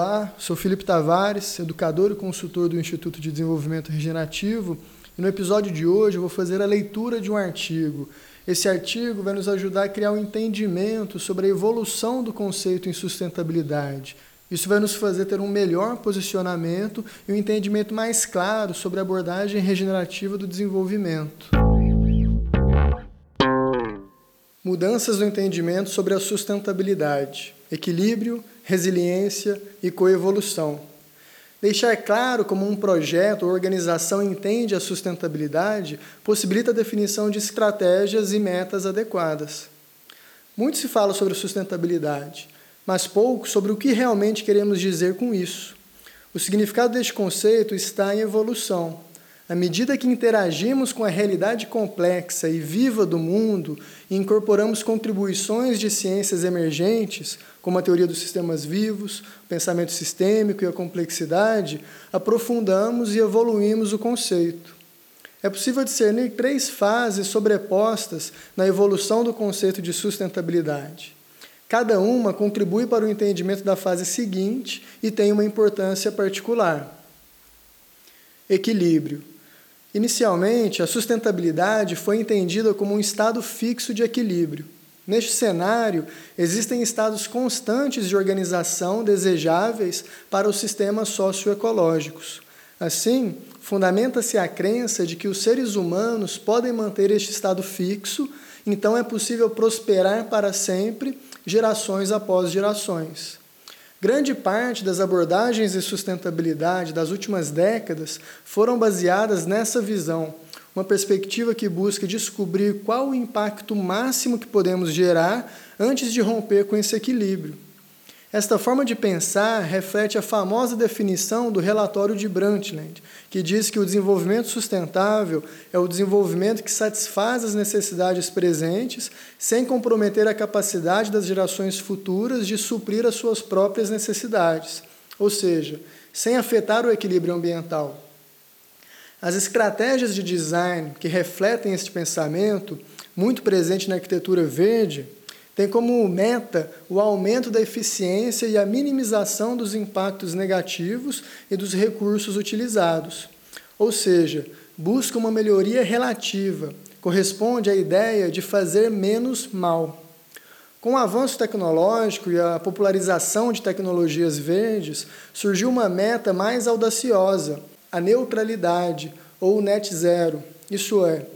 Olá, sou Felipe Tavares, educador e consultor do Instituto de Desenvolvimento Regenerativo, e no episódio de hoje eu vou fazer a leitura de um artigo. Esse artigo vai nos ajudar a criar um entendimento sobre a evolução do conceito em sustentabilidade. Isso vai nos fazer ter um melhor posicionamento e um entendimento mais claro sobre a abordagem regenerativa do desenvolvimento. Mudanças no entendimento sobre a sustentabilidade, equilíbrio, resiliência e coevolução. Deixar claro como um projeto ou organização entende a sustentabilidade possibilita a definição de estratégias e metas adequadas. Muito se fala sobre sustentabilidade, mas pouco sobre o que realmente queremos dizer com isso. O significado deste conceito está em evolução. À medida que interagimos com a realidade complexa e viva do mundo e incorporamos contribuições de ciências emergentes, como a teoria dos sistemas vivos, o pensamento sistêmico e a complexidade, aprofundamos e evoluímos o conceito. É possível discernir três fases sobrepostas na evolução do conceito de sustentabilidade. Cada uma contribui para o entendimento da fase seguinte e tem uma importância particular. Equilíbrio. Inicialmente, a sustentabilidade foi entendida como um estado fixo de equilíbrio. Neste cenário, existem estados constantes de organização desejáveis para os sistemas socioecológicos. Assim, fundamenta-se a crença de que os seres humanos podem manter este estado fixo, então é possível prosperar para sempre, gerações após gerações. Grande parte das abordagens de sustentabilidade das últimas décadas foram baseadas nessa visão, uma perspectiva que busca descobrir qual o impacto máximo que podemos gerar antes de romper com esse equilíbrio. Esta forma de pensar reflete a famosa definição do relatório de Brundtland, que diz que o desenvolvimento sustentável é o desenvolvimento que satisfaz as necessidades presentes sem comprometer a capacidade das gerações futuras de suprir as suas próprias necessidades, ou seja, sem afetar o equilíbrio ambiental. As estratégias de design que refletem este pensamento, muito presente na arquitetura verde, tem como meta o aumento da eficiência e a minimização dos impactos negativos e dos recursos utilizados. Ou seja, busca uma melhoria relativa, corresponde à ideia de fazer menos mal. Com o avanço tecnológico e a popularização de tecnologias verdes, surgiu uma meta mais audaciosa, a neutralidade ou net zero, isso é,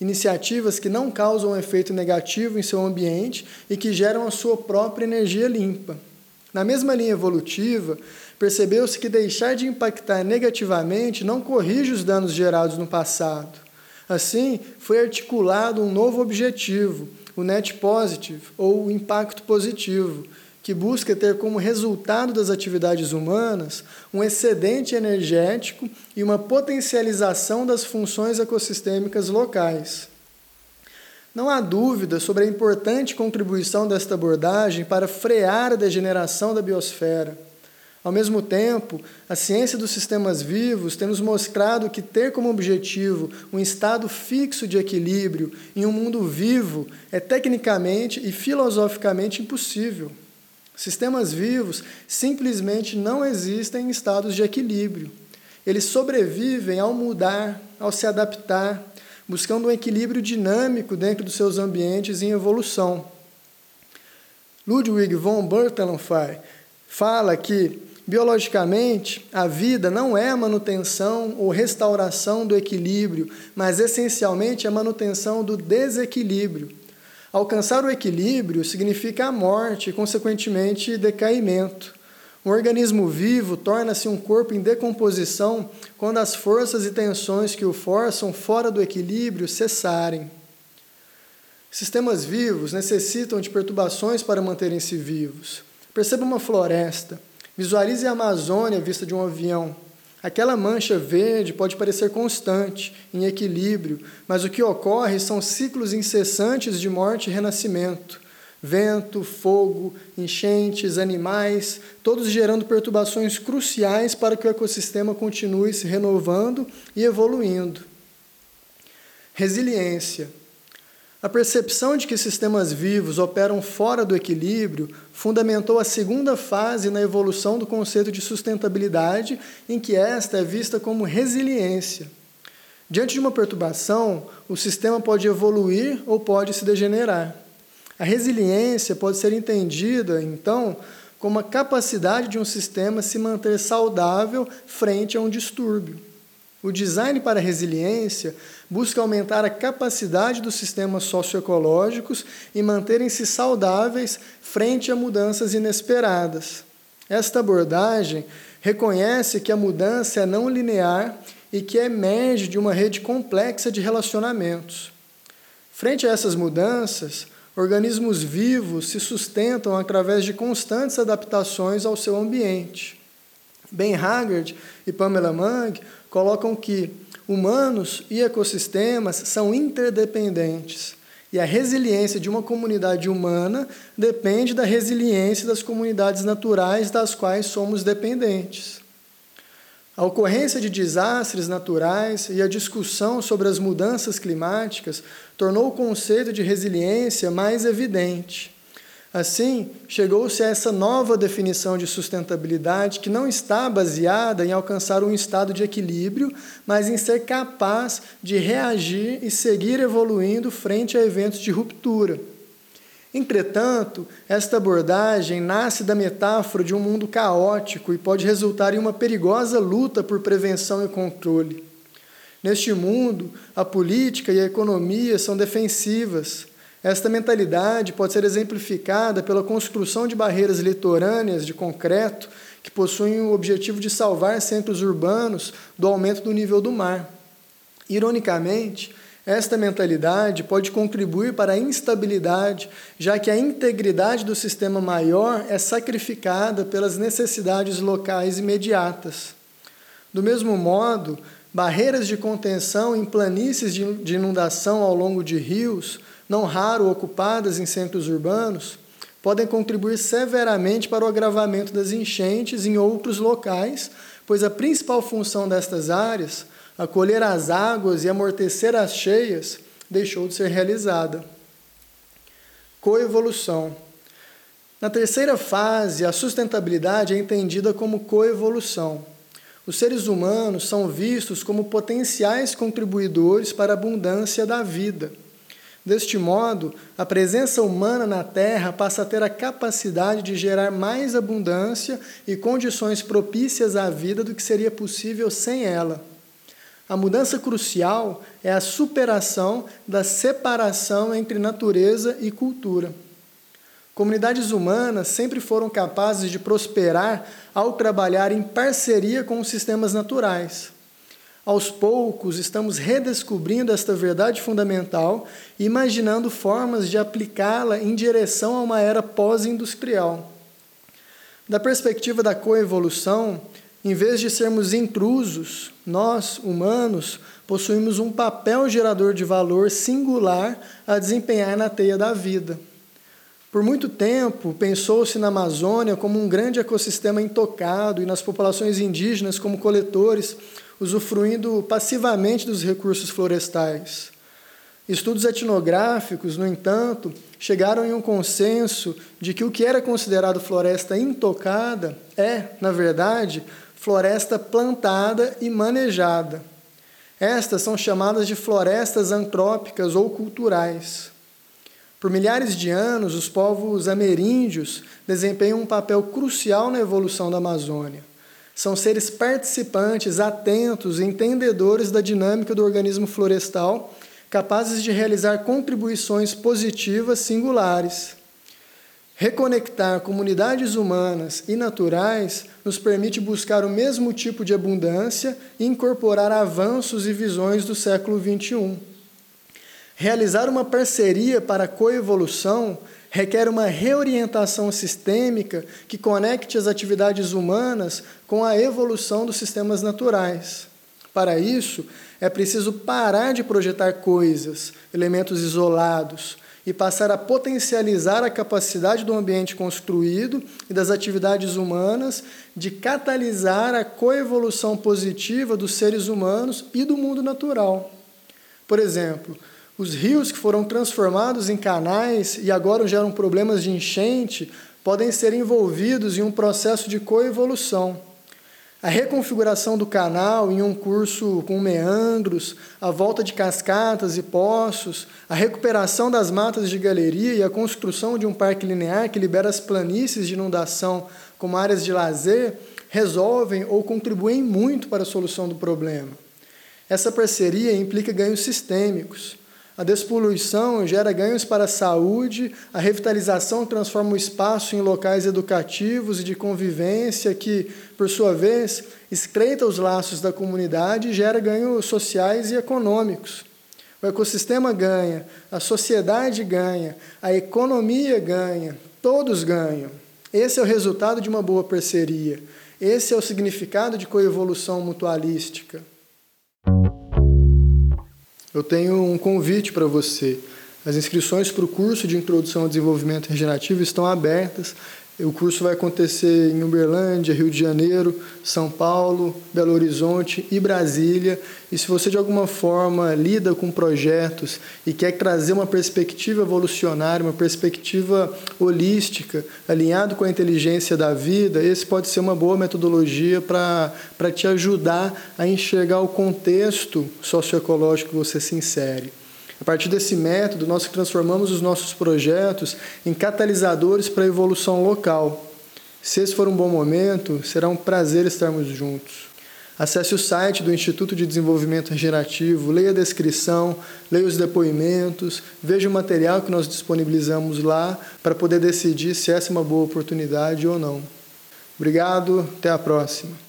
iniciativas que não causam um efeito negativo em seu ambiente e que geram a sua própria energia limpa. Na mesma linha evolutiva, percebeu-se que deixar de impactar negativamente não corrige os danos gerados no passado. Assim, foi articulado um novo objetivo, o net positive, ou impacto positivo, que busca ter como resultado das atividades humanas um excedente energético e uma potencialização das funções ecossistêmicas locais. Não há dúvida sobre a importante contribuição desta abordagem para frear a degeneração da biosfera. Ao mesmo tempo, a ciência dos sistemas vivos tem nos mostrado que ter como objetivo um estado fixo de equilíbrio em um mundo vivo é tecnicamente e filosoficamente impossível. Sistemas vivos simplesmente não existem em estados de equilíbrio. Eles sobrevivem ao mudar, ao se adaptar, buscando um equilíbrio dinâmico dentro dos seus ambientes em evolução. Ludwig von Bertalanffy fala que, biologicamente, a vida não é a manutenção ou restauração do equilíbrio, mas essencialmente a manutenção do desequilíbrio. Alcançar o equilíbrio significa a morte e, consequentemente, decaimento. Um organismo vivo torna-se um corpo em decomposição quando as forças e tensões que o forçam fora do equilíbrio cessarem. Sistemas vivos necessitam de perturbações para manterem-se vivos. Perceba uma floresta. Visualize a Amazônia vista de um avião. Aquela mancha verde pode parecer constante, em equilíbrio, mas o que ocorre são ciclos incessantes de morte e renascimento. Vento, fogo, enchentes, animais, todos gerando perturbações cruciais para que o ecossistema continue se renovando e evoluindo. Resiliência. A percepção de que sistemas vivos operam fora do equilíbrio fundamentou a segunda fase na evolução do conceito de sustentabilidade, em que esta é vista como resiliência. Diante de uma perturbação, o sistema pode evoluir ou pode se degenerar. A resiliência pode ser entendida, então, como a capacidade de um sistema se manter saudável frente a um distúrbio. O design para a resiliência busca aumentar a capacidade dos sistemas socioecológicos e manterem-se saudáveis frente a mudanças inesperadas. Esta abordagem reconhece que a mudança é não linear e que emerge de uma rede complexa de relacionamentos. Frente a essas mudanças, organismos vivos se sustentam através de constantes adaptações ao seu ambiente. Ben Haggard e Pamela Mang colocam que humanos e ecossistemas são interdependentes e a resiliência de uma comunidade humana depende da resiliência das comunidades naturais das quais somos dependentes. A ocorrência de desastres naturais e a discussão sobre as mudanças climáticas tornou o conceito de resiliência mais evidente. Assim, chegou-se a essa nova definição de sustentabilidade que não está baseada em alcançar um estado de equilíbrio, mas em ser capaz de reagir e seguir evoluindo frente a eventos de ruptura. Entretanto, esta abordagem nasce da metáfora de um mundo caótico e pode resultar em uma perigosa luta por prevenção e controle. Neste mundo, a política e a economia são defensivas esta mentalidade pode ser exemplificada pela construção de barreiras litorâneas de concreto que possuem o objetivo de salvar centros urbanos do aumento do nível do mar. Ironicamente, esta mentalidade pode contribuir para a instabilidade, já que a integridade do sistema maior é sacrificada pelas necessidades locais imediatas. Do mesmo modo, barreiras de contenção em planícies de inundação ao longo de rios não raro ocupadas em centros urbanos, podem contribuir severamente para o agravamento das enchentes em outros locais, pois a principal função destas áreas, acolher as águas e amortecer as cheias, deixou de ser realizada. Coevolução. Na terceira fase, a sustentabilidade é entendida como coevolução. Os seres humanos são vistos como potenciais contribuidores para a abundância da vida. Deste modo, a presença humana na Terra passa a ter a capacidade de gerar mais abundância e condições propícias à vida do que seria possível sem ela. A mudança crucial é a superação da separação entre natureza e cultura. Comunidades humanas sempre foram capazes de prosperar ao trabalhar em parceria com os sistemas naturais. Aos poucos, estamos redescobrindo esta verdade fundamental e imaginando formas de aplicá-la em direção a uma era pós-industrial. Da perspectiva da coevolução, em vez de sermos intrusos, nós, humanos, possuímos um papel gerador de valor singular a desempenhar na teia da vida. Por muito tempo, pensou-se na Amazônia como um grande ecossistema intocado e nas populações indígenas como coletores usufruindo passivamente dos recursos florestais. Estudos etnográficos, no entanto, chegaram em um consenso de que o que era considerado floresta intocada é, na verdade, floresta plantada e manejada. Estas são chamadas de florestas antrópicas ou culturais. Por milhares de anos, os povos ameríndios desempenham um papel crucial na evolução da Amazônia. São seres participantes, atentos, entendedores da dinâmica do organismo florestal, capazes de realizar contribuições positivas singulares. Reconectar comunidades humanas e naturais nos permite buscar o mesmo tipo de abundância e incorporar avanços e visões do século XXI. Realizar uma parceria para a coevolução requer uma reorientação sistêmica que conecte as atividades humanas com a evolução dos sistemas naturais. Para isso, é preciso parar de projetar coisas, elementos isolados, e passar a potencializar a capacidade do ambiente construído e das atividades humanas de catalisar a coevolução positiva dos seres humanos e do mundo natural. Por exemplo, Os rios que foram transformados em canais e agora geram problemas de enchente podem ser envolvidos em um processo de coevolução. A reconfiguração do canal em um curso com meandros, a volta de cascatas e poços, a recuperação das matas de galeria e a construção de um parque linear que libera as planícies de inundação como áreas de lazer resolvem ou contribuem muito para a solução do problema. Essa parceria implica ganhos sistêmicos. A despoluição gera ganhos para a saúde, a revitalização transforma o espaço em locais educativos e de convivência, que, por sua vez, estreita os laços da comunidade e gera ganhos sociais e econômicos. O ecossistema ganha, a sociedade ganha, a economia ganha, todos ganham. Esse é o resultado de uma boa parceria. Esse é o significado de coevolução mutualística eu tenho um convite para você. As inscrições para o curso de Introdução ao Desenvolvimento Regenerativo estão abertas. O curso vai acontecer em Uberlândia, Rio de Janeiro, São Paulo, Belo Horizonte e Brasília. E se você de alguma forma lida com projetos e quer trazer uma perspectiva evolucionária, uma perspectiva holística, alinhado com a inteligência da vida, esse pode ser uma boa metodologia para te ajudar a enxergar o contexto socioecológico que você se insere. A partir desse método, nós transformamos os nossos projetos em catalisadores para a evolução local. Se esse for um bom momento, será um prazer estarmos juntos. Acesse o site do Instituto de Desenvolvimento Regenerativo, leia a descrição, leia os depoimentos, veja o material que nós disponibilizamos lá para poder decidir se essa é uma boa oportunidade ou não. Obrigado, até a próxima.